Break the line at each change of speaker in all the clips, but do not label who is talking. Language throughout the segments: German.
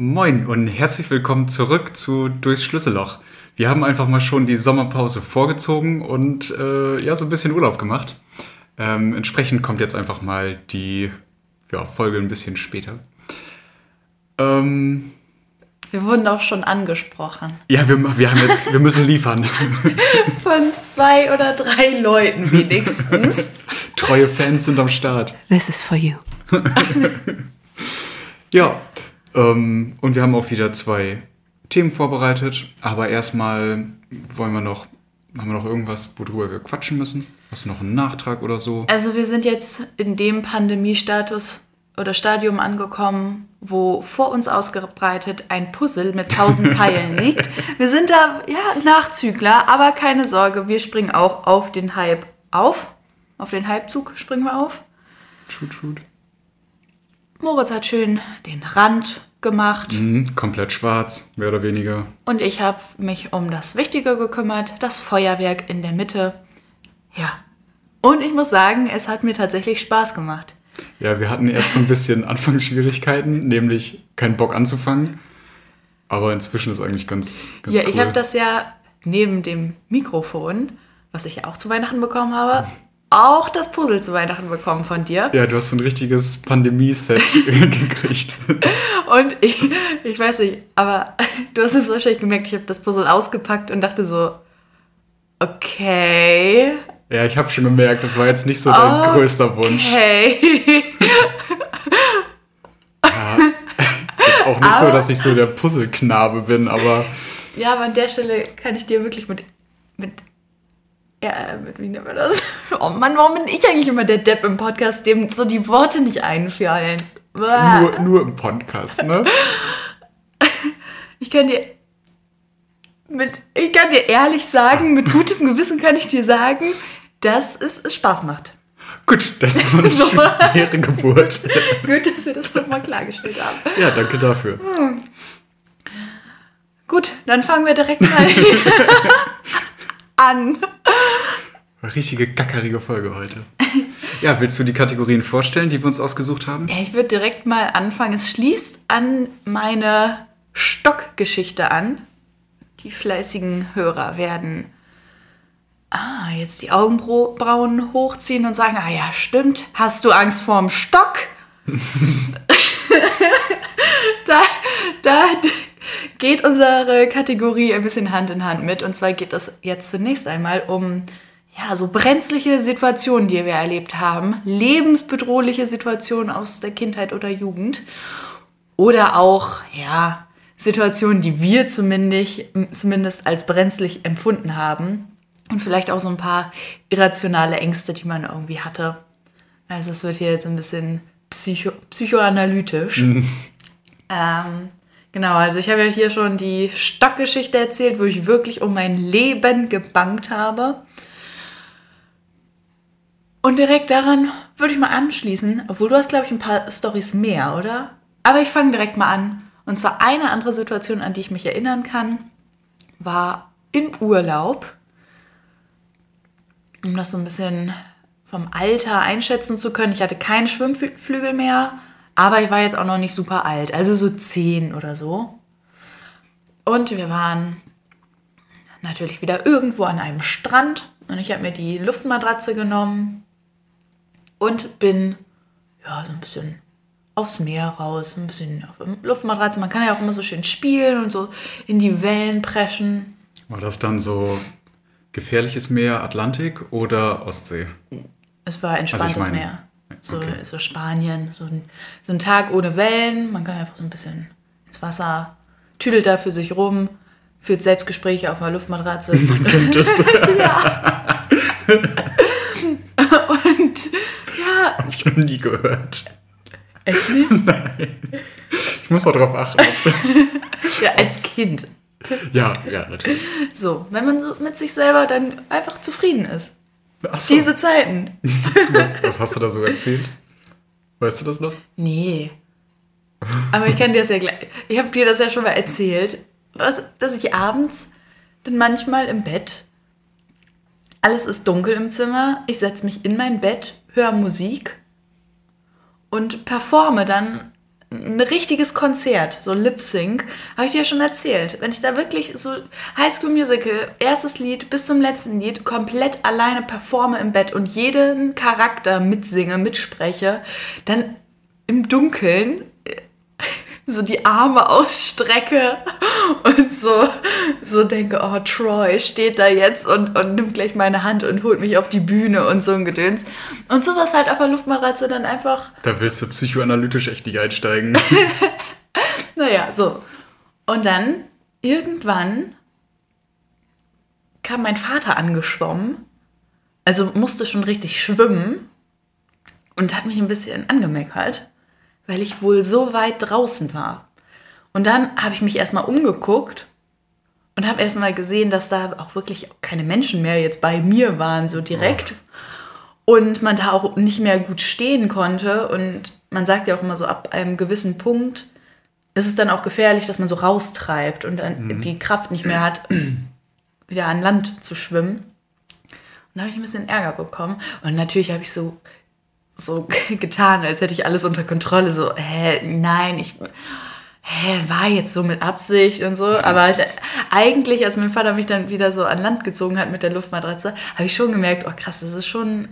Moin und herzlich willkommen zurück zu Durchs Schlüsselloch. Wir haben einfach mal schon die Sommerpause vorgezogen und äh, ja, so ein bisschen Urlaub gemacht. Ähm, entsprechend kommt jetzt einfach mal die ja, Folge ein bisschen später. Ähm,
Wir wurden auch schon angesprochen.
ja, wir, wir, haben jetzt, wir müssen liefern.
Von zwei oder drei Leuten wenigstens.
Treue Fans sind am Start.
This is for you.
Ja, ähm, und wir haben auch wieder zwei Themen vorbereitet. Aber erstmal wollen wir noch, haben wir noch irgendwas, worüber wir quatschen müssen? Hast du noch einen Nachtrag oder so?
Also wir sind jetzt in dem Pandemiestatus oder Stadium angekommen, wo vor uns ausgebreitet ein Puzzle mit tausend Teilen liegt. Wir sind da, ja, Nachzügler, aber keine Sorge, wir springen auch auf den Hype auf. Auf den Hypezug springen wir auf.
Shoot, shoot.
Moritz hat schön den Rand gemacht
Mhm, komplett schwarz, mehr oder weniger.
und ich habe mich um das Wichtige gekümmert, das Feuerwerk in der Mitte. Ja. Und ich muss sagen, es hat mir tatsächlich Spaß gemacht.
Ja, wir hatten erst so ein bisschen Anfangsschwierigkeiten, nämlich keinen Bock anzufangen. Aber inzwischen ist eigentlich ganz, ganz
ja,
cool.
ich habe das ja neben dem Mikrofon, was ich ja auch zu Weihnachten bekommen habe, auch das Puzzle zu Weihnachten bekommen von dir.
Ja, du hast so ein richtiges Pandemie-Set gekriegt.
Und ich, ich weiß nicht, aber du hast es wahrscheinlich gemerkt, ich habe das Puzzle ausgepackt und dachte so, okay,
Ja, ich habe schon gemerkt, das war jetzt nicht so dein größter Wunsch.
okay.
Ist jetzt auch nicht so,
Aber-
dass ich so der Puzzleknabe bin, aber
Ja, aber an der Stelle kann ich dir wirklich mit, mit, ja, mit, wie nennt man das? Oh Mann, warum bin ich eigentlich immer der Depp im Podcast, dem so die Worte nicht einfallen?
Nur, nur im Podcast, ne?
Ich kann dir mit, ich kann dir ehrlich sagen, mit gutem Gewissen kann ich dir sagen, dass es Spaß macht.
Gut, das war eine
So.
schwere Geburt.
Gut, dass wir das nochmal klargestellt haben.
Ja, danke dafür.
Gut, dann fangen wir direkt mal an.
Richtige gackerige Folge heute. Ja, willst du die Kategorien vorstellen, die wir uns ausgesucht haben?
Ja, ich würde direkt mal anfangen. Es schließt an meine Stockgeschichte an. Die fleißigen Hörer werden ah, jetzt die Augenbrauen hochziehen und sagen, ah ja, stimmt, hast du Angst vorm Stock? da, da geht unsere Kategorie ein bisschen Hand in Hand mit. Und zwar geht es jetzt zunächst einmal um ja, so brenzliche Situationen, die wir erlebt haben, lebensbedrohliche Situationen aus der Kindheit oder Jugend oder auch ja, Situationen, die wir zumindest, zumindest als brenzlig empfunden haben und vielleicht auch so ein paar irrationale Ängste, die man irgendwie hatte. Also es wird hier jetzt ein bisschen psycho psychoanalytisch. Ähm, genau, also ich habe ja hier schon die Stockgeschichte erzählt, wo ich wirklich um mein Leben gebangt habe. Und direkt daran würde ich mal anschließen, obwohl du hast, glaube ich, ein paar Stories mehr, oder? Aber ich fange direkt mal an. Und zwar eine andere Situation, an die ich mich erinnern kann, war im Urlaub. Um das so ein bisschen vom Alter einschätzen zu können. Ich hatte keinen Schwimmflügel mehr, aber ich war jetzt auch noch nicht super alt, also so zehn oder so. Und wir waren natürlich wieder irgendwo an einem Strand und ich habe mir die Luftmatratze genommen und bin ja so ein bisschen aufs Meer raus, ein bisschen auf der Luftmatratze. Man kann ja auch immer so schön spielen und so in die Wellen preschen.
War das dann so gefährliches Meer, Atlantik oder Ostsee?
Es war entspanntes
Also ich meine-
Meer. So,
okay.
so Spanien, so ein, so ein Tag ohne Wellen. Man kann einfach so ein bisschen ins Wasser, tüdelt da für sich rum, führt Selbstgespräche auf einer Luftmatratze.
Kennt das?
Und ja,
Hab ich noch nie gehört.
echt nicht?
Ich muss mal drauf achten.
Ja, als Kind.
Ja, ja, natürlich.
So, wenn man so mit sich selber dann einfach zufrieden ist.
So,
Diese Zeiten.
was, was hast du da so erzählt? Weißt du das noch?
Nee. Aber ich kann dir das ja gleich. Ich habe dir das ja schon mal erzählt, dass, dass ich abends dann manchmal im Bett. Alles ist dunkel im Zimmer. Ich setze mich in mein Bett, höre Musik und performe dann ein richtiges Konzert, so Lip Sync, habe ich dir ja schon erzählt. Wenn ich da wirklich so High School Musical, erstes Lied bis zum letzten Lied komplett alleine performe im Bett und jeden Charakter mitsinge, mitspreche, dann im Dunkeln so die Arme ausstrecke und so, so denke, oh, Troy steht da jetzt und, und nimmt gleich meine Hand und holt mich auf die Bühne und so ein Gedöns. Und sowas halt auf der Luftmatratze dann einfach.
Da willst du psychoanalytisch echt nicht einsteigen.
naja, so. Und dann irgendwann kam mein Vater angeschwommen, also musste schon richtig schwimmen und hat mich ein bisschen angemeckert weil ich wohl so weit draußen war. Und dann habe ich mich erstmal umgeguckt und habe erstmal gesehen, dass da auch wirklich keine Menschen mehr jetzt bei mir waren, so direkt. Oh. Und man da auch nicht mehr gut stehen konnte. Und man sagt ja auch immer so, ab einem gewissen Punkt ist es dann auch gefährlich, dass man so raustreibt und dann mhm. die Kraft nicht mehr hat, wieder an Land zu schwimmen. Und da habe ich ein bisschen Ärger bekommen. Und natürlich habe ich so so getan, als hätte ich alles unter Kontrolle. So, hä, nein, ich hä, war jetzt so mit Absicht und so. Aber eigentlich, als mein Vater mich dann wieder so an Land gezogen hat mit der Luftmatratze, habe ich schon gemerkt, oh krass, das ist schon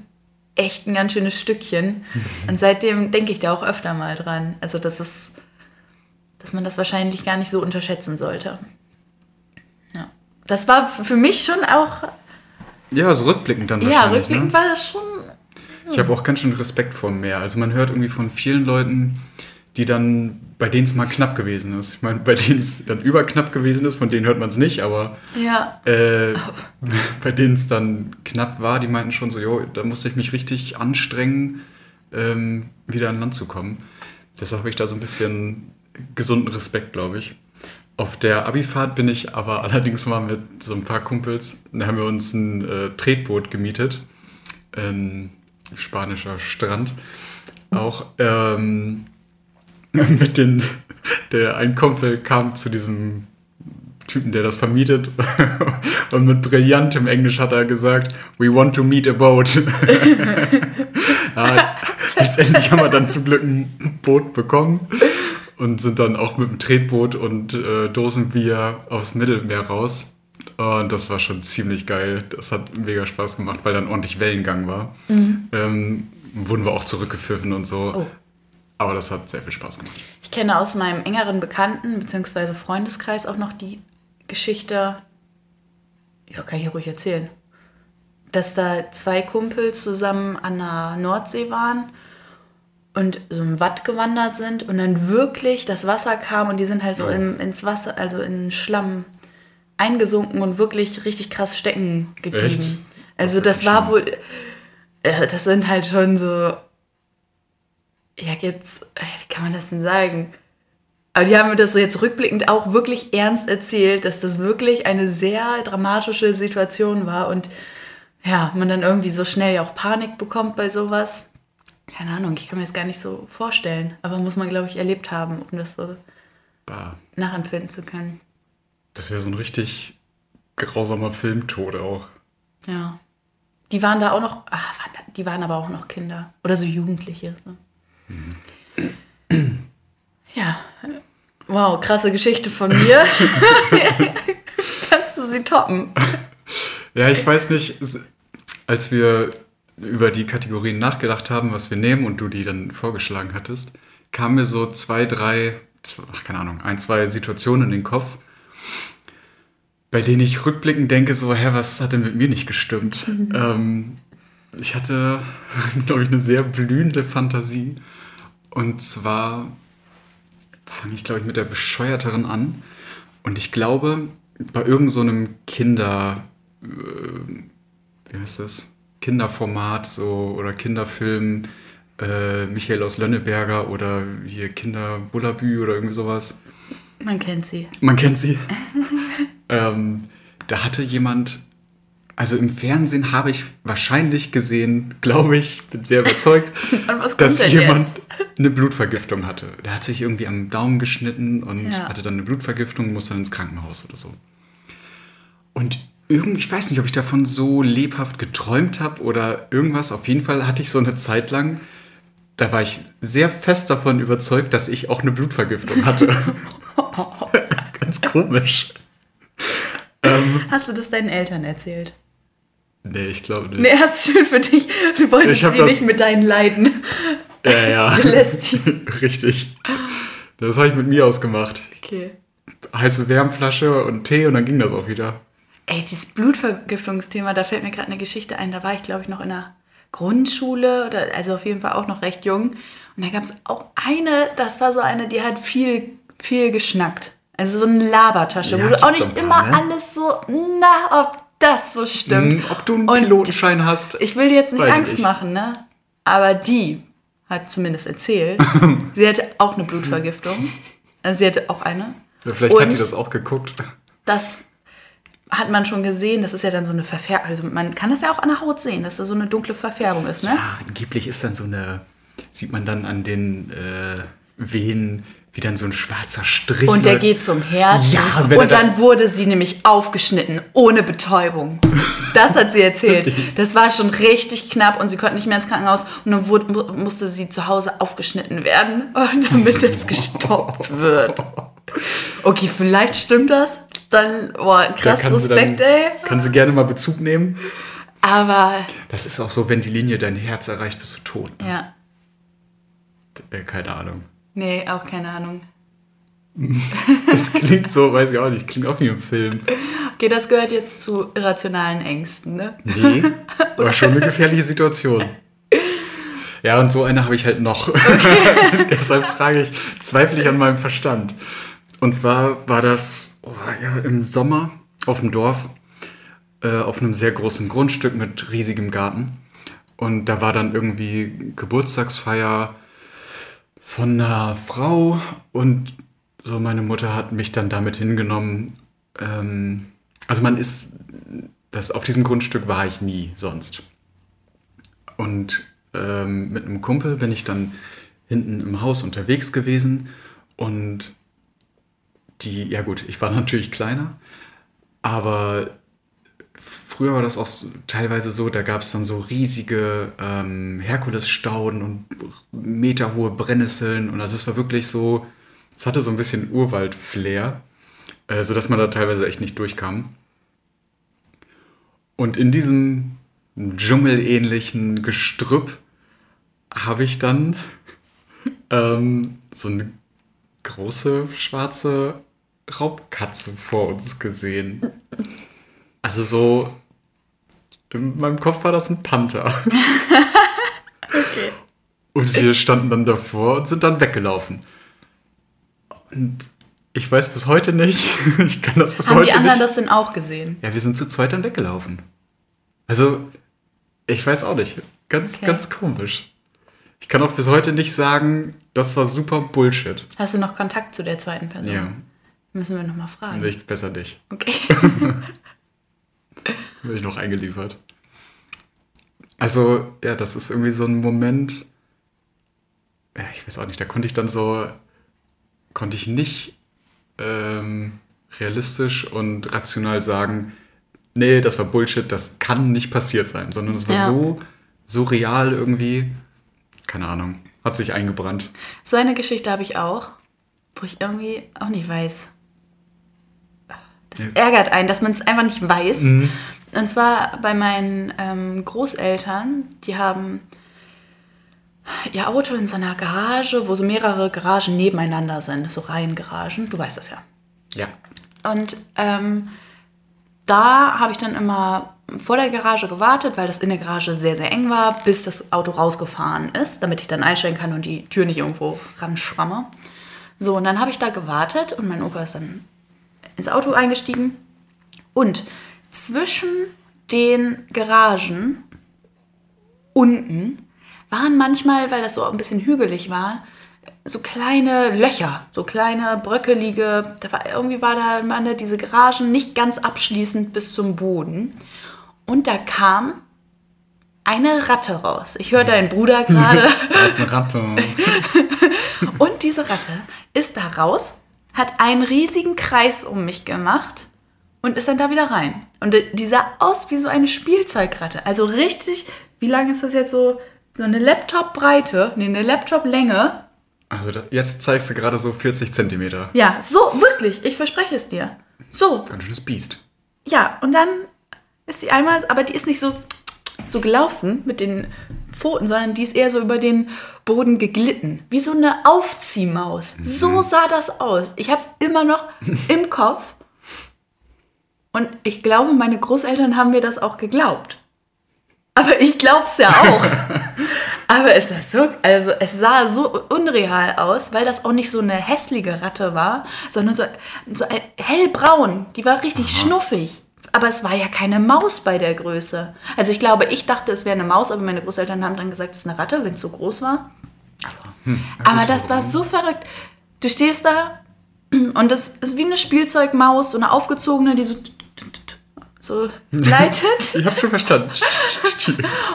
echt ein ganz schönes Stückchen. Und seitdem denke ich da auch öfter mal dran. Also, das ist, dass man das wahrscheinlich gar nicht so unterschätzen sollte. Ja. Das war für mich schon auch.
Ja, so rückblickend dann
wahrscheinlich. Ja, rückblickend ne? war das schon
ich habe auch ganz schön Respekt vor dem Meer. Also man hört irgendwie von vielen Leuten, die dann, bei denen es mal knapp gewesen ist. Ich meine, bei denen es dann überknapp gewesen ist, von denen hört man es nicht, aber
ja.
äh, bei denen es dann knapp war, die meinten schon so, jo, da musste ich mich richtig anstrengen, ähm, wieder an Land zu kommen. Deshalb habe ich da so ein bisschen gesunden Respekt, glaube ich. Auf der Abifahrt bin ich aber allerdings mal mit so ein paar Kumpels, da haben wir uns ein äh, Tretboot gemietet. Ähm, spanischer Strand. Auch ähm, mit den, der ein Kumpel kam zu diesem Typen, der das vermietet und mit brillantem Englisch hat er gesagt, we want to meet a boat. ja, letztendlich haben wir dann zum Glück ein Boot bekommen und sind dann auch mit dem Tretboot und äh, Dosenbier aufs Mittelmeer raus. Und das war schon ziemlich geil. Das hat mega Spaß gemacht, weil dann ordentlich Wellengang war. Mhm. Ähm, wurden wir auch zurückgepfiffen und so. Oh. Aber das hat sehr viel Spaß gemacht.
Ich kenne aus meinem engeren Bekannten- bzw. Freundeskreis auch noch die Geschichte, ja, kann ich ja ruhig erzählen, dass da zwei Kumpels zusammen an der Nordsee waren und so im Watt gewandert sind und dann wirklich das Wasser kam und die sind halt so oh. ins Wasser, also in Schlamm eingesunken und wirklich richtig krass stecken geblieben. Echt? Also das, war wohl, äh, das sind halt schon so, ja jetzt, äh, wie kann man das denn sagen? Aber die haben mir das jetzt rückblickend auch wirklich ernst erzählt, dass das wirklich eine sehr dramatische Situation war und ja, man dann irgendwie so schnell auch Panik bekommt bei sowas. Keine Ahnung, ich kann mir das gar nicht so vorstellen, aber muss man, glaube ich, erlebt haben, um das so bah. nachempfinden zu können.
Das wäre so ein richtig grausamer Filmtod auch.
Ja. Die waren da auch noch, ah, die waren aber auch noch Kinder. Oder so Jugendliche. So. Mhm. Ja. Wow, krasse Geschichte von mir. Kannst du sie toppen?
Ja, ich weiß nicht, als wir über die Kategorien nachgedacht haben, was wir nehmen und du die dann vorgeschlagen hattest, kamen mir so zwei, drei, ach, keine Ahnung, ein, zwei Situationen in den Kopf, bei denen ich rückblickend denke, so, hä, was hat denn mit mir nicht gestimmt? Mhm. Ähm, ich hatte, glaube ich, eine sehr blühende Fantasie. Und zwar fange ich, glaube ich, mit der Bescheuerteren an. Und ich glaube, bei irgendeinem so Kinder, äh, wie heißt das? Kinderformat so oder Kinderfilm, äh, Michael aus Lönneberger oder hier Kinder Bullabü oder irgendwie sowas.
Man kennt sie.
Man kennt sie. ähm, da hatte jemand, also im Fernsehen habe ich wahrscheinlich gesehen, glaube ich, bin sehr überzeugt, dass jemand jetzt? eine Blutvergiftung hatte. Der hat sich irgendwie am Daumen geschnitten und ja. hatte dann eine Blutvergiftung, musste dann ins Krankenhaus oder so. Und irgendwie, ich weiß nicht, ob ich davon so lebhaft geträumt habe oder irgendwas. Auf jeden Fall hatte ich so eine Zeit lang da war ich sehr fest davon überzeugt, dass ich auch eine Blutvergiftung hatte. Ganz komisch.
Ähm, hast du das deinen Eltern erzählt?
Nee, ich glaube nicht.
Nee, hast du schön für dich. Du wolltest sie nicht mit deinen Leiden
ja, ja. belästigen. Richtig. Das habe ich mit mir ausgemacht. Okay. Heiße Wärmflasche und Tee und dann ging das auch wieder.
Ey, dieses Blutvergiftungsthema, da fällt mir gerade eine Geschichte ein. Da war ich, glaube ich, noch in der Grundschule, oder, also auf jeden Fall auch noch recht jung. Und da gab es auch eine, das war so eine, die hat viel, viel geschnackt. Also so eine Labertasche, ja, wo du auch nicht paar, immer ne? alles so, na, ob das so stimmt. Hm,
ob du einen Pilotenschein Und hast.
Ich will dir jetzt nicht Angst ich. machen, ne? Aber die hat zumindest erzählt, sie hatte auch eine Blutvergiftung. Also sie hatte auch eine.
Ja, vielleicht Und hat sie das auch geguckt.
Das hat man schon gesehen, das ist ja dann so eine Verfärbung. Also man kann das ja auch an der Haut sehen, dass da so eine dunkle Verfärbung ist, ne?
Ja, angeblich ist dann so eine, sieht man dann an den äh, Venen, wie dann so ein schwarzer Strich.
Und der geht zum Herzen. Ja, und dann wurde sie nämlich aufgeschnitten, ohne Betäubung. Das hat sie erzählt. Das war schon richtig knapp und sie konnte nicht mehr ins Krankenhaus. Und dann wurde, musste sie zu Hause aufgeschnitten werden, damit es gestoppt wird. Okay, vielleicht stimmt das. Dann, boah, krass da Respekt, dann, ey.
Kann sie gerne mal Bezug nehmen.
Aber.
Das ist auch so, wenn die Linie dein Herz erreicht, bist du tot.
Ne? Ja.
Äh, keine Ahnung.
Nee, auch keine Ahnung.
Das klingt so, weiß ich auch nicht, klingt auch wie im Film.
Okay, das gehört jetzt zu irrationalen Ängsten, ne?
Nee, war schon eine gefährliche Situation. Ja, und so eine habe ich halt noch. Okay. Deshalb frage ich, zweifle ich an meinem Verstand. Und zwar war das oh, ja, im Sommer auf dem Dorf, äh, auf einem sehr großen Grundstück mit riesigem Garten. Und da war dann irgendwie Geburtstagsfeier von einer Frau und so meine Mutter hat mich dann damit hingenommen. Ähm, also man ist, das, auf diesem Grundstück war ich nie sonst. Und ähm, mit einem Kumpel bin ich dann hinten im Haus unterwegs gewesen und die, ja gut, ich war natürlich kleiner, aber früher war das auch teilweise so, da gab es dann so riesige ähm, Herkulesstauden und meterhohe Brennnesseln und also es war wirklich so, es hatte so ein bisschen Urwald-Flair, äh, sodass man da teilweise echt nicht durchkam. Und in diesem dschungelähnlichen Gestrüpp habe ich dann ähm, so eine große schwarze Raubkatze vor uns gesehen. Also so in meinem Kopf war das ein Panther. okay. Und wir standen dann davor und sind dann weggelaufen. Und ich weiß bis heute nicht, ich kann das bis
Haben
heute nicht.
Haben die anderen das denn auch gesehen?
Ja, wir sind zu zweit dann weggelaufen. Also, ich weiß auch nicht. Ganz, okay. ganz komisch. Ich kann auch bis heute nicht sagen, das war super Bullshit.
Hast du noch Kontakt zu der zweiten Person?
Ja.
Müssen wir nochmal fragen.
Ich besser dich.
Okay.
Bin ich noch eingeliefert. Also, ja, das ist irgendwie so ein Moment. Ja, ich weiß auch nicht, da konnte ich dann so. konnte ich nicht ähm, realistisch und rational sagen, nee, das war Bullshit, das kann nicht passiert sein, sondern es war ja. so, so real irgendwie. Keine Ahnung. Hat sich eingebrannt.
So eine Geschichte habe ich auch, wo ich irgendwie auch nicht weiß. Ja. ärgert einen, dass man es einfach nicht weiß. Mhm. Und zwar bei meinen ähm, Großeltern, die haben ihr Auto in so einer Garage, wo so mehrere Garagen nebeneinander sind, so Reihengaragen. Du weißt das ja.
Ja.
Und ähm, da habe ich dann immer vor der Garage gewartet, weil das in der Garage sehr, sehr eng war, bis das Auto rausgefahren ist, damit ich dann einstellen kann und die Tür nicht irgendwo ranschramme. So, und dann habe ich da gewartet und mein Opa ist dann ins Auto eingestiegen. Und zwischen den Garagen unten waren manchmal, weil das so ein bisschen hügelig war, so kleine Löcher, so kleine bröckelige, da war, irgendwie war da meine, diese Garagen nicht ganz abschließend bis zum Boden. Und da kam eine Ratte raus. Ich höre deinen Bruder gerade.
das ist eine Ratte.
und diese Ratte ist da raus, hat einen riesigen Kreis um mich gemacht und ist dann da wieder rein. Und die sah aus wie so eine Spielzeugratte. Also richtig, wie lang ist das jetzt so? so eine Laptop-Breite, nee, eine Laptop-Länge.
Also da, jetzt zeigst du gerade so 40 Zentimeter.
Ja, so, wirklich, ich verspreche es dir. So,
Ganz schönes Biest.
ja, und dann ist sie einmal, aber die ist nicht so, so gelaufen mit den Pfoten, sondern die ist eher so über den Boden geglitten. Wie so eine Aufziehmaus. So sah das aus. Ich habe es immer noch im Kopf. Und ich glaube, meine Großeltern haben mir das auch geglaubt. Aber ich glaube es ja auch. Aber es ist so, also es sah so unreal aus, weil das auch nicht so eine hässliche Ratte war, sondern so, so ein hellbraun. Die war richtig schnuffig. Aber es war ja keine Maus bei der Größe. Also ich glaube, ich dachte, es wäre eine Maus, aber meine Großeltern haben dann gesagt, es ist eine Ratte, wenn es so groß war. aber das war so verrückt. Du stehst da und das ist wie eine Spielzeugmaus, so eine aufgezogene, die so, so gleitet.
Ich habe schon verstanden.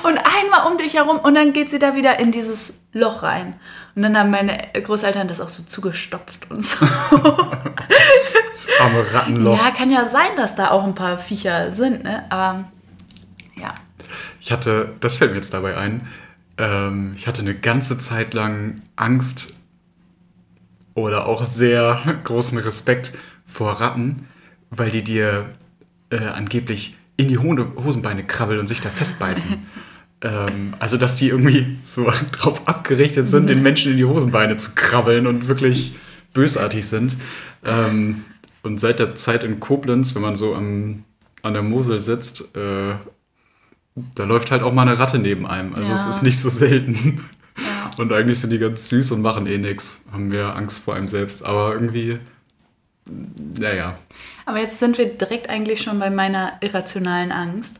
Und einmal um dich herum und dann geht sie da wieder in dieses Loch rein. Und dann haben meine Großeltern das auch so zugestopft und so.
Das arme Rattenloch.
Ja, kann ja sein, dass da auch ein paar Viecher sind, ne? Aber ja.
Ich hatte, das fällt mir jetzt dabei ein, ähm, ich hatte eine ganze Zeit lang Angst oder auch sehr großen Respekt vor Ratten, weil die dir äh, angeblich in die Hose- Hosenbeine krabbeln und sich da festbeißen. ähm, also, dass die irgendwie so drauf abgerichtet sind, den Menschen in die Hosenbeine zu krabbeln und wirklich bösartig sind. Ähm, und seit der Zeit in Koblenz, wenn man so am, an der Mosel sitzt, äh, da läuft halt auch mal eine Ratte neben einem. Also
Ja.
es ist nicht so selten.
Ja.
Und eigentlich sind die ganz süß und machen eh nichts. Haben wir Angst vor einem selbst. Aber irgendwie, naja.
Aber jetzt sind wir direkt eigentlich schon bei meiner irrationalen Angst.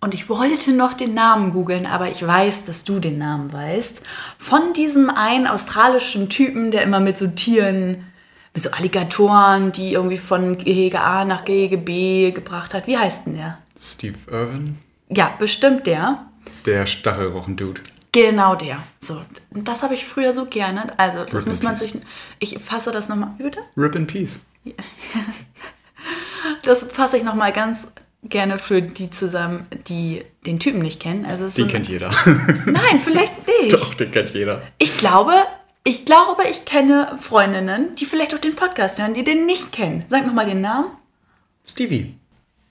Und ich wollte noch den Namen googeln, aber ich weiß, dass du den Namen weißt. Von diesem einen australischen Typen, der immer mit so Tieren, mit so Alligatoren, die irgendwie von Gehege A nach Gehege B gebracht hat. Wie heißt denn der?
Steve Irwin,
Ja, bestimmt der.
der Stachelrochen-Dude.
Genau der. So, das habe ich früher so gerne. Also, das
Rip
muss man sich. Ich fasse das nochmal. Bitte?
Rip in Peace.
Das fasse ich nochmal ganz gerne für die zusammen, die den Typen nicht kennen. Also
Den
so
kennt jeder.
Nein, vielleicht nicht.
Doch, den kennt jeder.
Ich glaube, ich glaube, ich kenne Freundinnen, die vielleicht auch den Podcast hören, die den nicht kennen. Sag nochmal den Namen.
Stevie.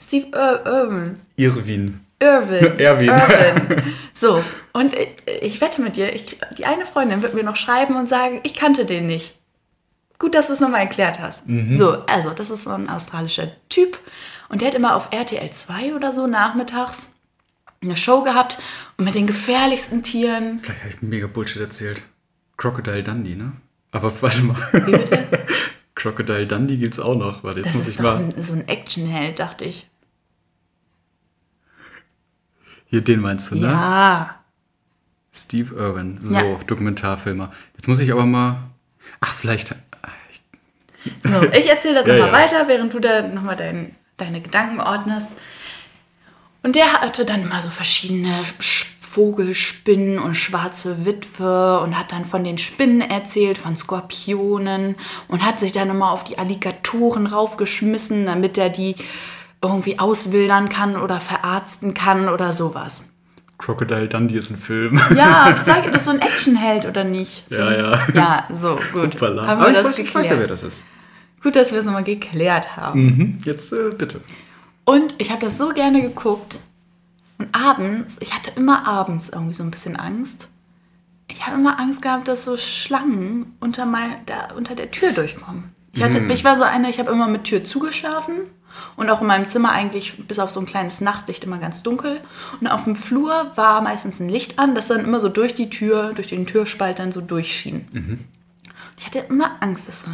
Steve Ir Irwin.
Irwin.
Irwin.
Erwin.
Irwin. So, und ich, ich wette mit dir, ich, die eine Freundin wird mir noch schreiben und sagen, ich kannte den nicht. Gut, dass du es nochmal erklärt hast. So, also, das ist so ein australischer Typ. Und der hat immer auf RTL 2 oder so nachmittags eine Show gehabt und mit den gefährlichsten Tieren.
Vielleicht habe ich mega Bullshit erzählt. Crocodile Dundee, ne? Aber warte mal.
Wie bitte?
Crocodile Dundee gibt's auch noch. Warte, jetzt
Das
muss
ist
ich
doch
mal.
ein, so ein Actionheld, dachte ich.
Hier, den meinst du, ne?
Ja.
Steve Irwin. So,
Ja.
Dokumentarfilmer. Jetzt muss ich aber mal. Ach, vielleicht.
So, ich erzähle das
Ja,
nochmal
ja.
weiter, während du da nochmal dein, deine Gedanken ordnest. Und der hatte dann mal so verschiedene Sch- Vogelspinnen und schwarze Witwe und hat dann von den Spinnen erzählt, von Skorpionen und hat sich dann immer auf die Alligatoren raufgeschmissen, damit er die irgendwie auswildern kann oder verarzten kann oder sowas.
Crocodile Dundee ist ein Film.
Ja, sag, das ist so ein Actionheld oder nicht? So,
Ja, ja.
Ja, so, gut.
Hoppala.
Haben
Aber
wir
ich
das
weiß, ich weiß ja, wer
geklärt.
das ist.
Gut, dass wir es nochmal geklärt haben.
Mhm. Jetzt äh, bitte.
Und ich habe das so gerne geguckt. Und abends, ich hatte immer abends irgendwie so ein bisschen Angst. Ich habe immer Angst gehabt, dass so Schlangen unter, mein, da, unter der Tür durchkommen. Ich, hatte, ich war so eine, ich habe immer mit Tür zugeschlafen und auch in meinem Zimmer eigentlich bis auf so ein kleines Nachtlicht immer ganz dunkel. Und auf dem Flur war meistens ein Licht an, das dann immer so durch die Tür, durch den Türspalt dann so durchschien. Ich hatte immer Angst, dass so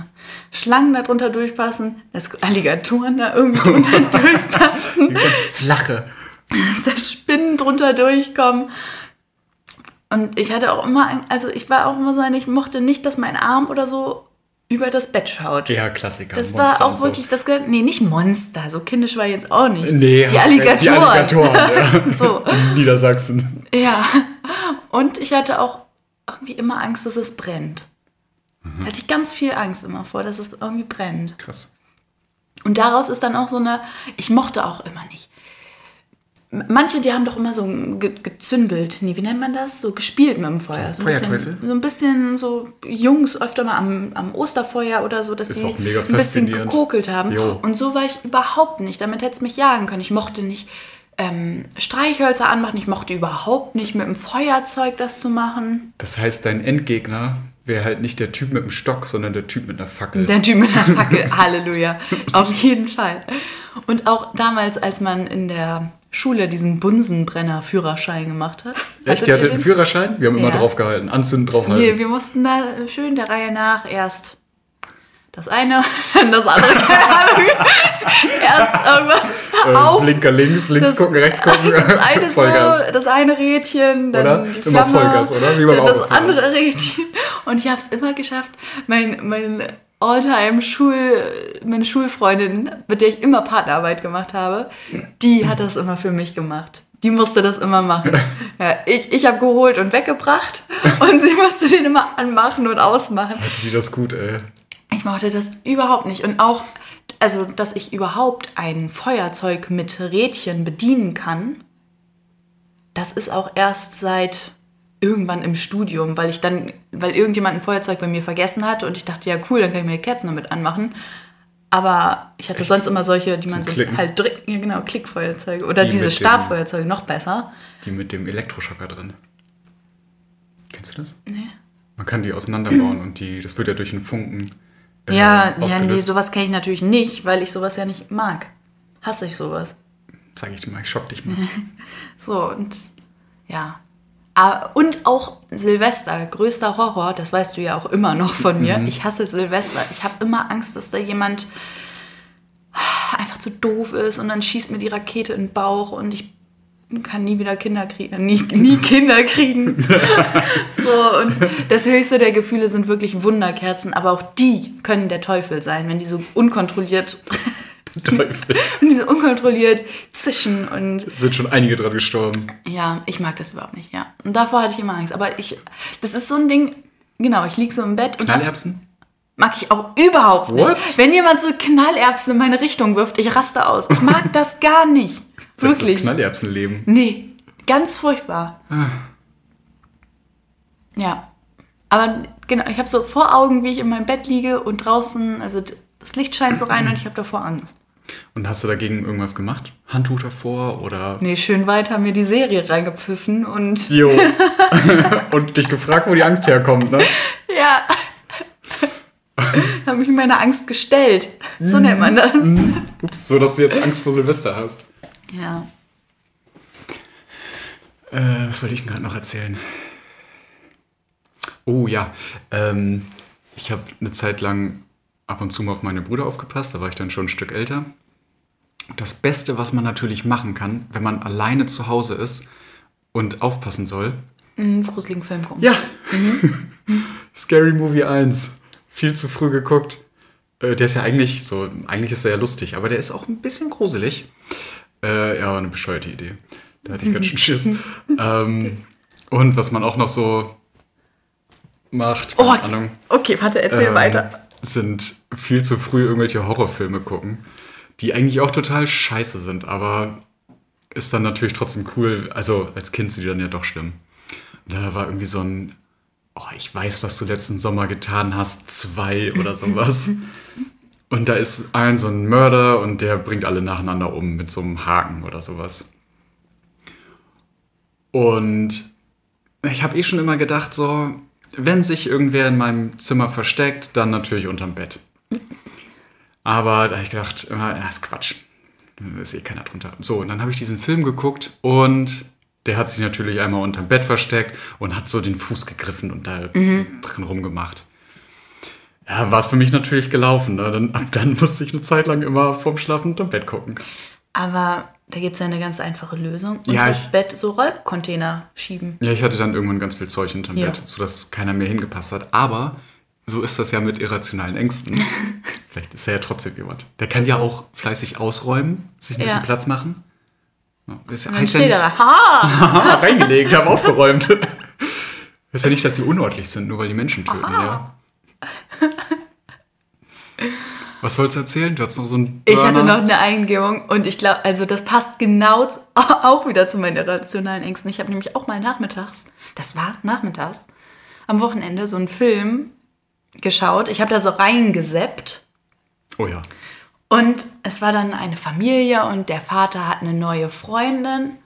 Schlangen da drunter durchpassen, dass Alligatoren da irgendwie drunter durchpassen,
Ganz flache.
dass da Spinnen drunter durchkommen. Und ich hatte auch immer, also ich war auch immer so eine, ich mochte nicht, dass mein Arm oder so über das Bett schaut.
Ja, Klassiker.
Das
Monster
war auch
so.
wirklich, das gehört, nee, nicht Monster, so kindisch war ich jetzt auch nicht.
Nee,
die Alligatoren.
Die Alligatoren, ja.
So.
In Niedersachsen.
Ja. Und ich hatte auch irgendwie immer Angst, dass es brennt.
Mhm.
Da hatte ich ganz viel Angst immer vor, dass es irgendwie brennt.
Krass.
Und daraus ist dann auch so eine, ich mochte auch immer nicht. Manche, die haben doch immer so ge gezündelt. Nee, wie nennt man das? So gespielt mit dem Feuer. So, ein
Feuerteufel?
bisschen, so ein bisschen so Jungs öfter mal am, am Osterfeuer oder so, dass
Ist
sie ein bisschen gekokelt haben.
Jo.
Und so war ich überhaupt nicht. Damit hätte es mich jagen können. Ich mochte nicht ähm, Streichhölzer anmachen. Ich mochte überhaupt nicht mit dem Feuerzeug das zu machen.
Das heißt, dein Endgegner wäre halt nicht der Typ mit dem Stock, sondern der Typ mit einer Fackel.
Der Typ mit der Fackel, Halleluja. Auf jeden Fall. Und auch damals, als man in der Schule diesen Bunsenbrenner-Führerschein gemacht hat.
Echt?
Hattet
Die
ihr
hatte
den?
einen Führerschein? Wir haben immer
Ja.
draufgehalten. Anzünden draufhalten.
Nee, wir mussten da schön der Reihe nach erst das eine, dann das andere, keine Ahnung. erst irgendwas
Äh,
auf.
Blinker links, links
Das-
gucken, rechts gucken.
Das eine,
Vollgas.
so, das eine Rädchen, dann
Oder?
die
Immer
Flamme,
Vollgas, oder? Wie beim
dann das andere Rädchen. Und ich habe es immer geschafft. Mein, mein Alltime Schul, meine Schulfreundin, mit der ich immer Partnerarbeit gemacht habe, die hat das immer für mich gemacht. Die musste das immer machen. Ja, ich ich habe geholt und weggebracht und sie musste den immer anmachen und ausmachen.
Hatte die das gut, ey.
Ich mochte das überhaupt nicht. Und auch, also, dass ich überhaupt ein Feuerzeug mit Rädchen bedienen kann, das ist auch erst seit irgendwann im Studium, weil ich dann, weil irgendjemand ein Feuerzeug bei mir vergessen hat und ich dachte, ja cool, dann kann ich mir die Kerzen damit anmachen. Aber ich hatte sonst immer solche, die man so
Klicken?
halt drücken, ja genau, Klickfeuerzeuge oder
Die
diese Stabfeuerzeuge, noch besser.
Die mit dem Elektroschocker drin. Kennst du das?
Nee.
Man kann die auseinanderbauen und die, das wird ja durch einen Funken. äh,
Ja, ja, nee, sowas kenne ich natürlich nicht, weil ich sowas ja nicht mag. Hasse ich sowas.
Sag ich dir mal, ich schock dich mal.
So, und ja. Ah, Und auch Silvester, größter Horror, das weißt du ja auch immer noch von mir. Ich hasse Silvester. Ich habe immer Angst, dass da jemand einfach zu doof ist und dann schießt mir die Rakete in den Bauch und ich kann nie wieder Kinder kriegen, nie, nie Kinder kriegen. so, und das höchste der Gefühle sind wirklich Wunderkerzen, aber auch die können der Teufel sein, wenn die so unkontrolliert,
Teufel.
wenn die so unkontrolliert zischen und
Sind schon einige dran gestorben.
ja, ich mag das überhaupt nicht, ja. Und davor hatte ich immer Angst. Aber ich, das ist so ein Ding, genau, ich liege so im Bett und
Knallerbsen?
mag ich auch überhaupt nicht.
What?
Wenn jemand so Knallerbsen in meine Richtung wirft, ich raste aus. Ich mag das gar nicht.
Das ist das
Wirklich.
Knallerbsenleben.
Nee, ganz furchtbar. Ja. Aber genau, ich habe so vor Augen, wie ich in meinem Bett liege und draußen, also das Licht scheint so rein und ich habe davor Angst.
Und hast du dagegen irgendwas gemacht? Handtuch davor oder.
Nee, schön weit haben wir die Serie reingepfiffen und
Jo. und dich gefragt, wo die Angst herkommt, ne?
Ja. habe mich meiner Angst gestellt. So nennt man das.
Ups, so dass du jetzt Angst vor Silvester hast.
Ja.
Äh, was wollte ich denn gerade noch erzählen? Oh ja, ähm, ich habe eine Zeit lang ab und zu mal auf meine Brüder aufgepasst, da war ich dann schon ein Stück älter. Das Beste, was man natürlich machen kann, wenn man alleine zu Hause ist und aufpassen soll.
Einen gruseligen Film gucken.
Ja, Scary Movie 1. Viel zu früh geguckt. Äh, der ist ja eigentlich so, eigentlich ist er ja lustig, aber der ist auch ein bisschen gruselig. Äh, ja, eine bescheuerte Idee. Da hatte ich ganz schön Schiss. ähm, und was man auch noch so macht, keine
Oh,
Ahnung,
okay, warte, erzähl
ähm,
weiter.
Sind viel zu früh irgendwelche Horrorfilme gucken, die eigentlich auch total scheiße sind, aber ist dann natürlich trotzdem cool. Also als Kind sind die dann ja doch schlimm. Da war irgendwie so ein, oh, ich weiß, was du letzten Sommer getan hast, zwei oder sowas. und da ist ein so ein Mörder und der bringt alle nacheinander um mit so einem Haken oder sowas. Und ich habe eh schon immer gedacht, so, wenn sich irgendwer in meinem Zimmer versteckt, dann natürlich unterm Bett. Aber da habe ich gedacht, immer, ja, ist Quatsch. Da ist eh keiner drunter. So, und dann habe ich diesen Film geguckt und der hat sich natürlich einmal unterm Bett versteckt und hat so den Fuß gegriffen und da drin rumgemacht. Ja, war es für mich natürlich gelaufen. Ne? Dann, ab dann musste ich eine Zeit lang immer vorm Schlafen unterm Bett gucken.
Aber da gibt es ja eine ganz einfache Lösung. Unter
Ja,
das Bett so Rollcontainer schieben.
Ja, ich hatte dann irgendwann ganz viel Zeug unterm
Ja.
Bett, sodass keiner mehr hingepasst hat. Aber so ist das ja mit irrationalen Ängsten. Vielleicht ist er ja trotzdem jemand. Der kann ja auch fleißig ausräumen, sich ein bisschen
Ja.
Platz machen. Ja, ist ja, heißt ja
steht
nicht,
da!
Aha, reingelegt, habe aufgeräumt. Heißt ja nicht, dass sie unordentlich sind, nur weil die Menschen töten, ja. Was wolltest du erzählen? Du hattest noch so ein
Ich hatte noch eine Eingebung und ich glaube, also das passt genau auch wieder zu meinen irrationalen Ängsten. Ich habe nämlich auch mal nachmittags, das war nachmittags, am Wochenende so einen Film geschaut. Ich habe da so reingeseppt.
Oh ja.
Und es war dann eine Familie und der Vater hat eine neue Freundin.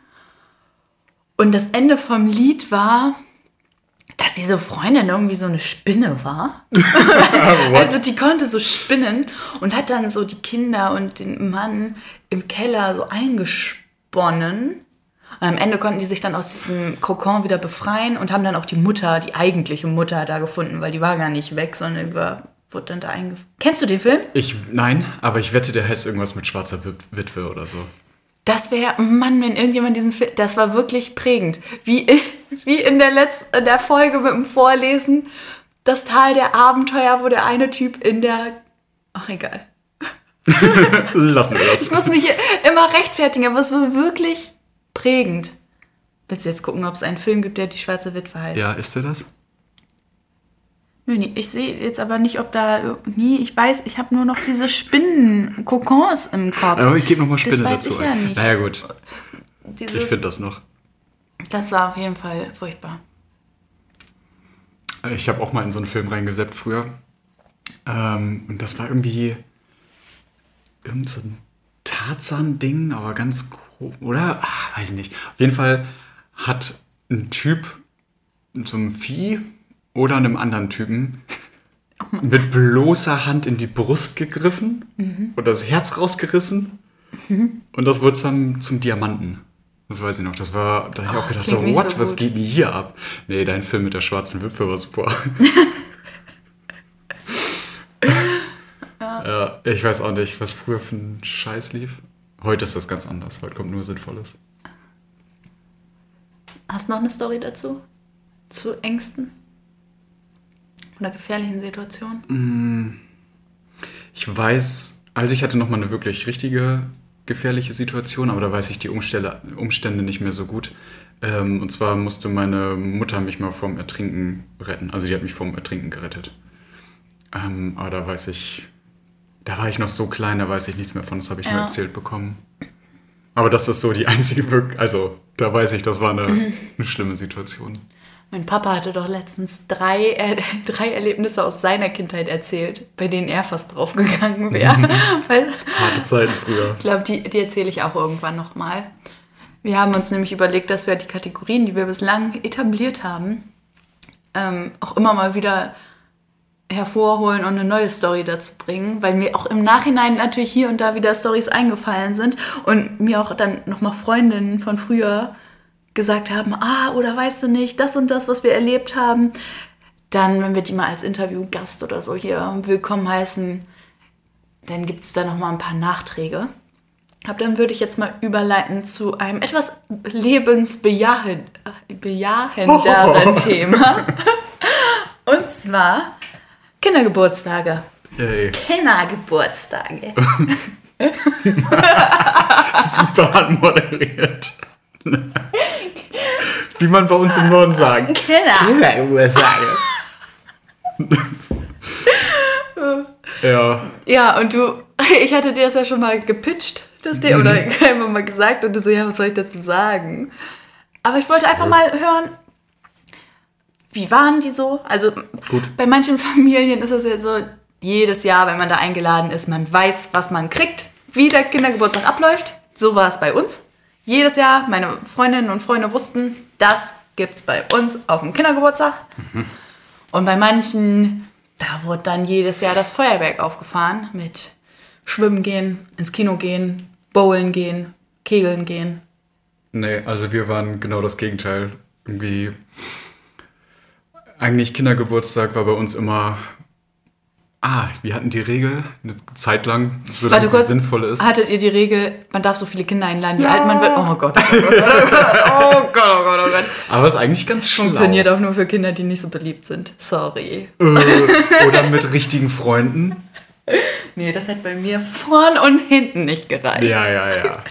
Und das Ende vom Lied war, dass diese Freundin irgendwie so eine Spinne war. also die konnte so spinnen und hat dann so die Kinder und den Mann im Keller so eingesponnen. Und am Ende konnten die sich dann aus diesem Kokon wieder befreien und haben dann auch die Mutter, die eigentliche Mutter da gefunden, weil die war gar nicht weg, sondern über wurde dann da eingeführt. Kennst du den Film?
Ich, nein, aber ich wette, der heißt irgendwas mit schwarzer Witwe oder so.
Das wäre, Mann, wenn irgendjemand diesen Film, das war wirklich prägend. Wie, wie in der letzten, in der Folge mit dem Vorlesen, das Tal der Abenteuer, wo der eine Typ in der, ach egal.
Lassen wir das.
Ich muss mich immer rechtfertigen, aber es war wirklich prägend. Willst du jetzt gucken, ob es einen Film gibt, der die schwarze Witwe heißt?
Ja, ist der das?
Ich sehe jetzt aber nicht, ob da. Nee, ich weiß, ich habe nur noch diese Spinnen-Kokons im Kopf.
Aber ich gebe nochmal Spinne
das weiß
dazu.
Ich ja nicht.
Naja, gut.
Dieses,
ich finde das noch.
Das war auf jeden Fall furchtbar.
Ich habe auch mal in so einen Film reingesetzt früher. Ähm, und das war irgendwie. Irgend so ein Tarzan-Ding, aber ganz. Oder? Ach, weiß ich nicht. Auf jeden Fall hat ein Typ so ein Vieh oder einem anderen Typen mit bloßer Hand in die Brust gegriffen mhm. und das Herz rausgerissen mhm. und das wurde dann zum Diamanten. Das weiß ich noch. Das war, da habe ich oh, auch gedacht, so, what, so was geht denn hier ab? Nee, dein Film mit der schwarzen Wipfel war super. ja. ja, ich weiß auch nicht, was früher für ein Scheiß lief. Heute ist das ganz anders. Heute kommt nur Sinnvolles.
Hast du noch eine Story dazu? Zu Ängsten? Oder gefährlichen Situationen?
Mm, ich weiß, also ich hatte noch mal eine wirklich richtige gefährliche Situation, aber da weiß ich die Umstände, Umstände nicht mehr so gut. Ähm, und zwar musste meine Mutter mich mal vom Ertrinken retten. Also die hat mich vom Ertrinken gerettet. Ähm, aber da weiß ich, da war ich noch so klein, da weiß ich nichts mehr von, das habe ich ja. nur erzählt bekommen. Aber das ist so die einzige, also da weiß ich, das war eine, eine schlimme Situation.
Mein Papa hatte doch letztens drei, äh, drei Erlebnisse aus seiner Kindheit erzählt, bei denen er fast draufgegangen wäre.
Harte Zeiten früher.
Ich glaube, die, die erzähle ich auch irgendwann nochmal. Wir haben uns nämlich überlegt, dass wir die Kategorien, die wir bislang etabliert haben, ähm, auch immer mal wieder hervorholen und eine neue Story dazu bringen, weil mir auch im Nachhinein natürlich hier und da wieder Stories eingefallen sind und mir auch dann nochmal Freundinnen von früher gesagt haben, ah, oder weißt du nicht, das und das, was wir erlebt haben, dann, wenn wir die mal als Interviewgast oder so hier willkommen heißen, dann gibt es da nochmal ein paar Nachträge. Aber dann würde ich jetzt mal überleiten zu einem etwas lebensbejahenderen oh. Thema. Und zwar Kindergeburtstage.
Yay.
Kindergeburtstage.
Super anmoderiert. Wie man bei uns im Norden sagt.
Keller.
Kellerursache. ja.
Ja, und du, ich hatte dir das ja schon mal gepitcht, das Ding, mhm. oder einfach mal gesagt und du so, ja, was soll ich dazu sagen? Aber ich wollte einfach mal hören, wie waren die so? Also
Gut.
bei manchen Familien ist es ja so, jedes Jahr, wenn man da eingeladen ist, man weiß, was man kriegt, wie der Kindergeburtstag abläuft. So war es bei uns jedes Jahr, meine Freundinnen und Freunde wussten, das gibt es bei uns auf dem Kindergeburtstag. Mhm. Und bei manchen, da wurde dann jedes Jahr das Feuerwerk aufgefahren mit Schwimmen gehen, ins Kino gehen, Bowlen gehen, Kegeln gehen.
Nee, also wir waren genau das Gegenteil. Irgendwie. Eigentlich Kindergeburtstag war bei uns immer Ah, wir hatten die Regel eine Zeit lang, solange es sinnvoll ist.
Hattet ihr die Regel, man darf so viele Kinder einladen, wie ja. alt man wird? Oh Gott, oh Gott, oh Gott, oh Gott, oh Gott, oh Gott.
Aber es ist eigentlich ganz schlau.
Funktioniert auch nur für Kinder, die nicht so beliebt sind. Sorry.
Äh, oder mit richtigen Freunden.
Nee, das hat bei mir vorn und hinten nicht gereicht.
Ja, ja, ja.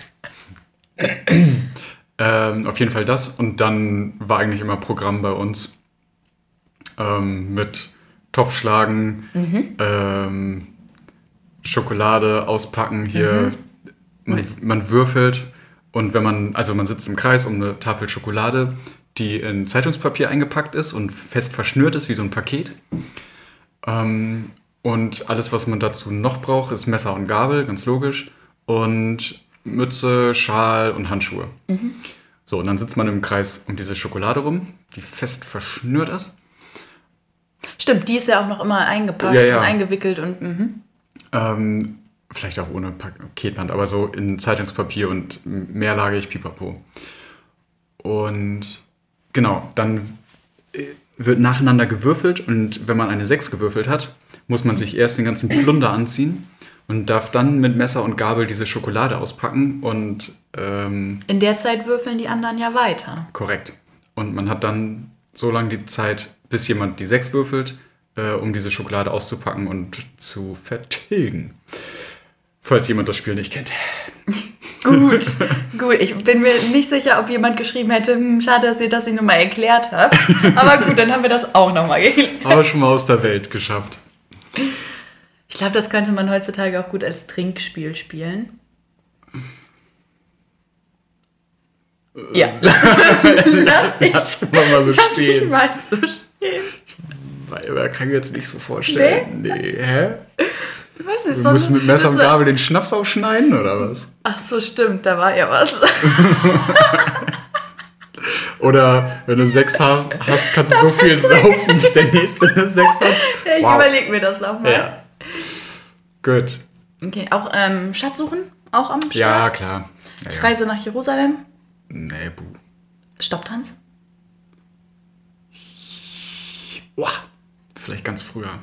ähm, auf jeden Fall das. Und dann war eigentlich immer Programm bei uns ähm, mit Topfschlagen, mhm. ähm, Schokolade auspacken, hier, man, man würfelt und wenn man, also man sitzt im Kreis um eine Tafel Schokolade, die in Zeitungspapier eingepackt ist und fest verschnürt ist wie so ein Paket. Ähm, und alles, was man dazu noch braucht, ist Messer und Gabel, ganz logisch. Und Mütze, Schal und Handschuhe. So, und dann sitzt man im Kreis um diese Schokolade rum, die fest verschnürt ist.
Stimmt, die ist ja auch noch immer eingepackt
Ja, ja.
und eingewickelt und mhm.
Ähm, vielleicht auch ohne Paketband, aber so in Zeitungspapier und mehrlagig Pipapo. Und genau, dann äh, wird nacheinander gewürfelt und wenn man eine 6 gewürfelt hat, muss man sich erst den ganzen Plunder anziehen und darf dann mit Messer und Gabel diese Schokolade auspacken und ähm,
in der Zeit würfeln die anderen ja weiter.
korrekt. Und man hat dann so lange die Zeit, bis jemand die 6 würfelt, äh, um diese Schokolade auszupacken und zu vertilgen. Falls jemand das Spiel nicht kennt.
Gut, gut. Ich bin mir nicht sicher, ob jemand geschrieben hätte, hm, schade, dass ihr das nicht nochmal erklärt habt. Aber gut, dann haben wir das auch nochmal geklärt.
Aber schon mal aus der Welt geschafft.
Ich glaube, das könnte man heutzutage auch gut als Trinkspiel spielen. Ja, lass, lass ich,
Lass mal so
lass
stehen.
mal so stehen.
Weil man kann ich jetzt nicht so vorstellen. Nee, hä?
Was ist
Wir müssen mit Messer und Gabel den Schnaps aufschneiden oder was?
Ach so, stimmt, da war ja was.
Oder wenn du sechs hast, hast kannst du so viel saufen, bis der nächste sechs hat.
Ich
Wow.
überlege mir das nochmal.
Ja. Gut.
Okay, auch ähm, Schatzsuchen? Auch am Start?
Ja, klar. Ja, ja.
Reise nach Jerusalem?
Nee, buh.
Stopptanz?
Boah. Vielleicht ganz früher.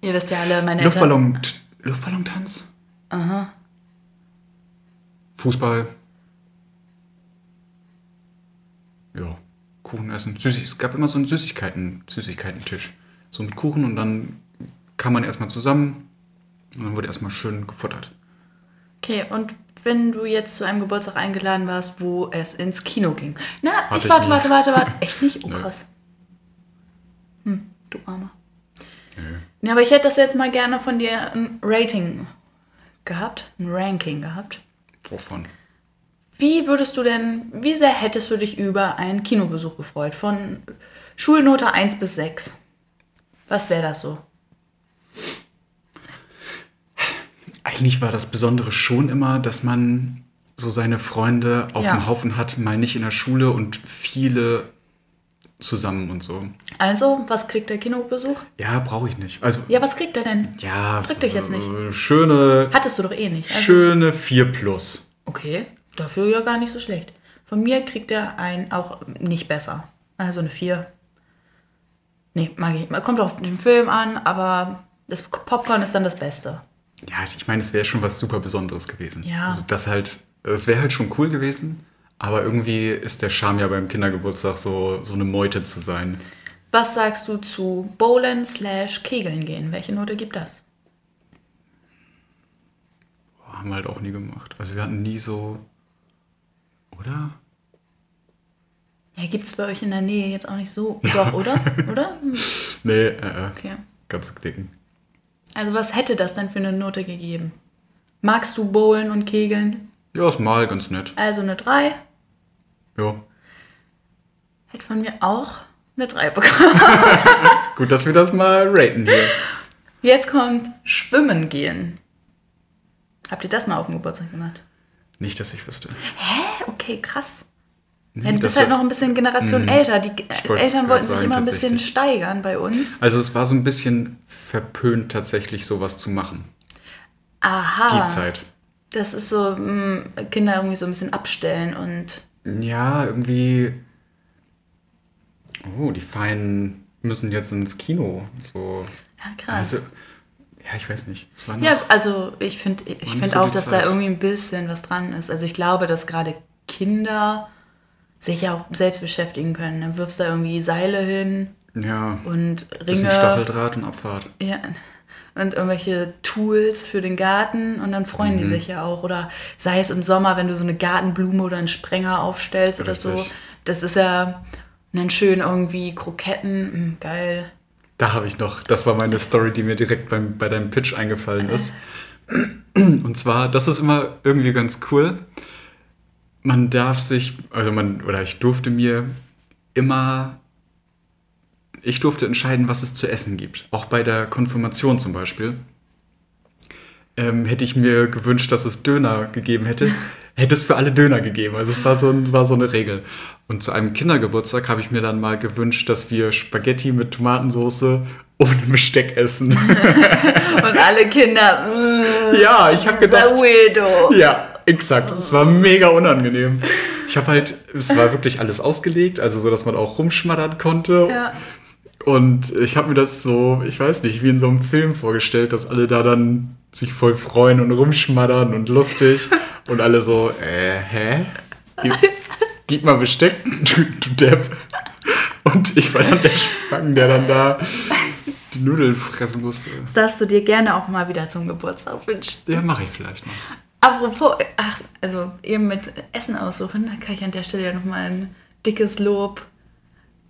Ihr wisst ja alle, meine
Luftballon, Luftballontanz?
Aha.
Fußball. Ja, Kuchen essen. Süßig. Es gab immer so einen Süßigkeiten, Süßigkeiten-Tisch. So mit Kuchen und dann kam man erstmal zusammen und dann wurde erstmal schön gefuttert.
Okay, und wenn du jetzt zu einem Geburtstag eingeladen warst, wo es ins Kino ging? Na, ich
ich
warte,
nie.
warte, warte, warte. Echt nicht? Oh, krass. Hm, du Armer. Ja, aber ich hätte das jetzt mal gerne von dir ein Rating gehabt, ein Ranking gehabt.
Wovon?
Wie würdest du denn, wie sehr hättest du dich über einen Kinobesuch gefreut? Von Schulnote 1 bis 6. Was wäre das so?
Eigentlich war das Besondere schon immer, dass man so seine Freunde auf
Ja.
dem Haufen hat, mal nicht in der Schule und viele zusammen und so.
Also, was kriegt der Kinobesuch?
Ja, brauche ich nicht. Also,
Ja, was kriegt er denn?
ja.
Drück dich jetzt nicht.
äh, Schöne,
Hattest du doch eh nicht. Also
schöne 4 plus.
Okay, dafür ja gar nicht so schlecht. Von mir kriegt er ein auch nicht besser. Also eine 4. Nee, mag ich. nicht. Kommt auf den Film an, aber das Popcorn ist dann das Beste.
Ja, ich meine, es wäre schon was super Besonderes gewesen.
Ja.
Also das halt, das wäre halt schon cool gewesen, aber irgendwie ist der Charme ja beim Kindergeburtstag so, so eine Meute zu sein.
Was sagst du zu Bowlen slash Kegeln gehen? Welche Note gibt das?
Boah, haben wir halt auch nie gemacht. Also wir hatten nie so, oder?
Ja, gibt es bei euch in der Nähe jetzt auch nicht so. Doch, oder? oder?
Nee, äh, äh,
Okay.
ganz knicken.
Also was hätte das denn für eine Note gegeben? Magst du Bowlen und Kegeln?
Ja, ist mal ganz nett.
Also eine 3.
Ja.
Hätte von mir auch eine 3 bekommen.
Gut, dass wir das mal raten hier.
Jetzt kommt Schwimmen gehen. Habt ihr das mal auf dem Geburtstag gemacht?
Nicht, dass ich wüsste.
Hä? Okay, krass.
Nee,
Ja, du bist halt noch ein bisschen Generation älter. Die Eltern wollten sich
sagen,
immer ein bisschen steigern bei uns.
Also es war so ein bisschen verpönt, tatsächlich sowas zu machen.
Aha.
Die Zeit.
Das ist so, mh, Kinder irgendwie so ein bisschen abstellen und
Ja, irgendwie. Oh, die Feinen müssen jetzt ins Kino. So.
ja, krass.
Also, ja, ich weiß nicht.
Ja, also ich finde ich find auch, dass
Zeit.
da irgendwie ein bisschen was dran ist. Also ich glaube, dass gerade Kinder sich ja auch selbst beschäftigen können. Dann wirfst du da irgendwie Seile hin
ja,
und
bisschen
Ringe.
Stacheldraht und Abfahrt.
Ja. Und irgendwelche Tools für den Garten und dann freuen
Mhm.
die sich ja auch. Oder sei es im Sommer, wenn du so eine Gartenblume oder einen Sprenger aufstellst oder so.
Richtig.
Das ist ja dann schön irgendwie Kroketten. Mm, geil.
Da habe ich noch, das war meine Story, die mir direkt beim, bei deinem Pitch eingefallen ist. Und zwar, das ist immer irgendwie ganz cool. Man darf sich, also man, oder ich durfte mir immer, ich durfte entscheiden, was es zu essen gibt. Auch bei der Konfirmation zum Beispiel. Ähm, hätte ich mir gewünscht, dass es Döner gegeben hätte, hätte es für alle Döner gegeben. Also es war so, ein, war so eine Regel. Und zu einem Kindergeburtstag habe ich mir dann mal gewünscht, dass wir Spaghetti mit Tomatensauce ohne Besteck essen.
Und alle Kinder. mm,
Ja, ich habe gedacht.
Weirdo.
Ja, exakt. Es war mega unangenehm. Ich habe halt, es war wirklich alles ausgelegt, also so, dass man auch rumschmattern konnte.
Ja.
Und ich habe mir das so, ich weiß nicht, wie in so einem Film vorgestellt, dass alle da dann sich voll freuen und rumschmattern und lustig. und alle so, äh, hä? Gib, gib mal Besteck, du, du Depp. Und ich war dann der Spacken, der dann da die Nudeln fressen musste.
Das darfst du dir gerne auch mal wieder zum Geburtstag wünschen.
Ja, mache ich vielleicht mal.
Apropos, ach, also eben mit Essen aussuchen, da kann ich an der Stelle ja nochmal ein dickes Lob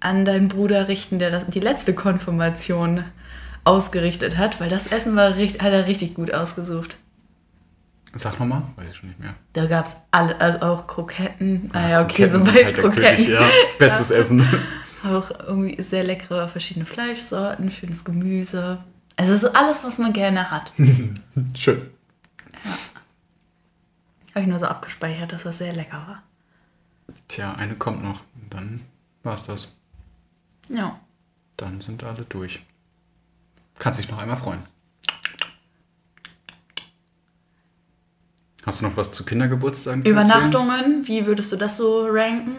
an deinen Bruder richten, der das, die letzte Konfirmation ausgerichtet hat, weil das Essen war richtig, hat er richtig gut ausgesucht.
Sag nochmal, weiß ich schon nicht mehr.
Da gab es also auch Kroketten. Naja,
Ja,
okay, so
Kroketten sind
weit
halt
Kroketten.
König, ja. Bestes Essen.
Auch irgendwie sehr leckere verschiedene Fleischsorten, schönes Gemüse. Also so alles, was man gerne hat.
Schön.
Habe ich nur so abgespeichert, dass das sehr lecker war.
Tja, eine kommt noch. Dann war's das.
Ja.
Dann sind alle durch. Kannst dich noch einmal freuen. Hast du noch was zu Kindergeburtstagen zu?
Übernachtungen, wie würdest du das so ranken?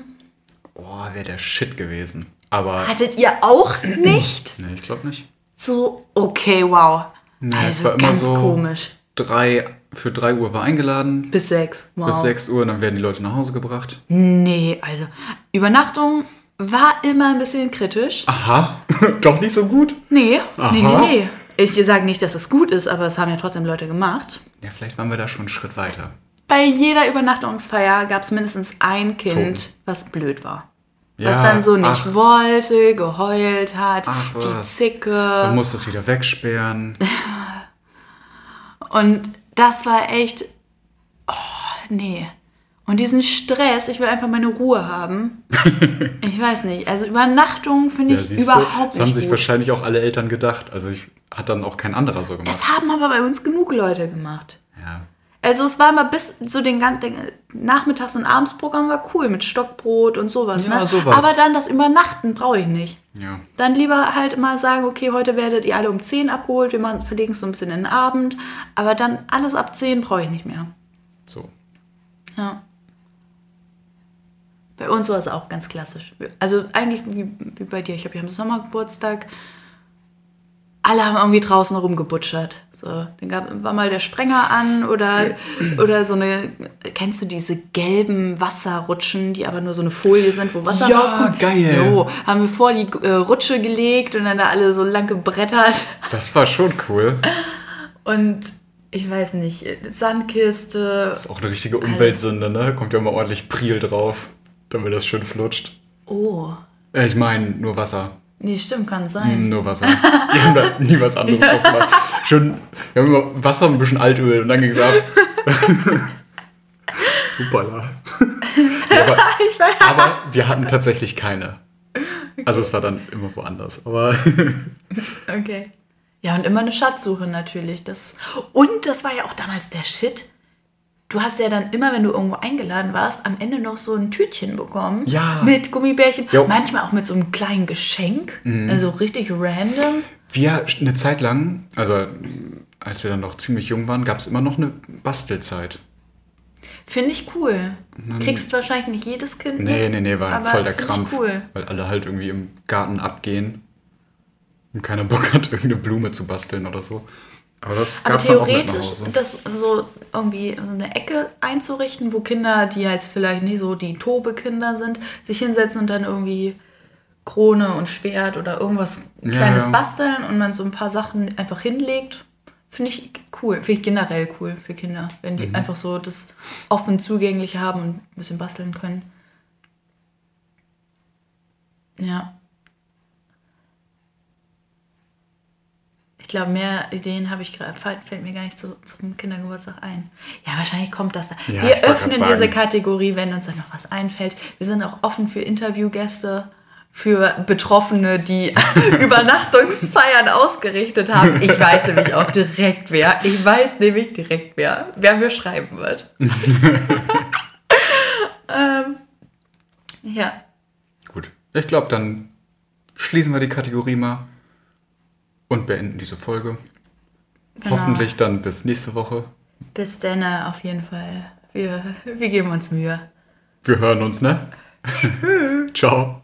Boah, wäre der Shit gewesen. Aber.
Hattet ihr auch nicht?
Nee, ich glaube nicht.
So, okay, wow.
Nee, es
also
war immer
ganz
so-
komisch.
Drei, für 3 Uhr war eingeladen.
Bis sechs. Wow.
Bis 6 Uhr, dann werden die Leute nach Hause gebracht.
Nee, also Übernachtung war immer ein bisschen kritisch.
Aha, doch nicht so gut.
Nee,
Aha.
nee, nee, nee. Ich sage nicht, dass es gut ist, aber es haben ja trotzdem Leute gemacht.
Ja, vielleicht waren wir da schon einen Schritt weiter.
Bei jeder Übernachtungsfeier gab es mindestens ein Kind,
Toten.
was blöd war.
Ja,
was dann so nicht
ach.
wollte, geheult hat,
Ach,
die. Zicke.
Man muss das wieder wegsperren.
Und das war echt. Oh, nee. Und diesen Stress, ich will einfach meine Ruhe haben. ich weiß nicht. Also Übernachtung finde
Ja,
ich
siehst du,
überhaupt
das haben
nicht
sich
gut.
wahrscheinlich auch alle Eltern gedacht. Also ich hat dann auch kein anderer so gemacht.
Es haben aber bei uns genug Leute gemacht.
Ja.
Also es war mal bis so den ganzen Nachmittags- und Abendsprogramm war cool mit Stockbrot und sowas.
Ja,
ne?
sowas.
Aber dann das Übernachten brauche ich nicht.
ja.
Dann lieber halt mal sagen, okay, heute werdet ihr alle um 10 abgeholt, wir machen, verlegen es so ein bisschen in den Abend. Aber dann alles ab 10 brauche ich nicht mehr.
So.
Ja. Bei uns war es auch ganz klassisch. Also eigentlich wie, wie bei dir. Ich habe ja am Sommergeburtstag. Alle haben irgendwie draußen rumgebutschert. So, dann gab, war mal der Sprenger an oder, oder so eine. Kennst du diese gelben Wasserrutschen, die aber nur so eine Folie sind, wo Wasser
Ja,
rauskommt?
geil.
Jo, haben wir vor die äh, Rutsche gelegt und dann da alle so lang gebrettert.
Das war schon cool.
Und ich weiß nicht, Sandkiste.
Ist auch eine richtige Umweltsünde, ne? Kommt ja immer ordentlich Priel drauf, damit das schön flutscht.
Oh.
Äh, ich meine, nur Wasser.
Nee, stimmt, kann sein.
Nur Wasser. Die haben da nie was anderes drauf gemacht. Schön, wir haben immer Wasser und ein bisschen Altöl und dann ging es ab. Hupala. Ja, aber, aber wir hatten tatsächlich keine. Also es war dann immer woanders. Aber
Okay. Ja, und immer eine Schatzsuche natürlich. Das und das war ja auch damals der Shit. Du hast ja dann immer, wenn du irgendwo eingeladen warst, am Ende noch so ein Tütchen bekommen.
Ja.
Mit Gummibärchen.
Jo. Mhm.
Manchmal auch mit so einem kleinen Geschenk. Also richtig random.
wir eine Zeit lang, also als wir dann noch ziemlich jung waren, gab es immer noch eine Bastelzeit.
Finde ich cool. Kriegst wahrscheinlich nicht jedes Kind
Nee,
mit.
nee, nee, war voll der Krampf.
cool.
Weil alle halt irgendwie im Garten abgehen und keiner Bock hat, irgendeine Blume zu basteln oder so. Aber das
Aber theoretisch, das so irgendwie so eine Ecke einzurichten, wo Kinder, die halt vielleicht nicht so die Tobe-Kinder sind, sich hinsetzen und dann irgendwie Krone und Schwert oder irgendwas Kleines
ja.
basteln und man so ein paar Sachen einfach hinlegt. Finde ich cool. Finde ich generell cool für Kinder, wenn
Mhm.
die einfach so das offen zugänglich haben und ein bisschen basteln können. Ja. Ich glaube, mehr Ideen habe ich gerade, fällt, mir gar nicht so zum Kindergeburtstag ein. Ja, wahrscheinlich kommt das da.
Ja,
wir öffnen diese. Kategorie, wenn uns dann noch was einfällt. Wir sind auch offen für Interviewgäste, für Betroffene, die Übernachtungsfeiern ausgerichtet haben. Ich weiß nämlich auch direkt wer. Ich weiß nämlich direkt wer, wer mir schreiben wird. ähm, ja,
Gut. Ich glaube, dann schließen wir die Kategorie mal und beenden diese Folge.
genau.
Hoffentlich dann bis nächste Woche.
Bis dann auf jeden Fall. Wir, wir geben uns Mühe.
Wir hören uns, ne? Ciao.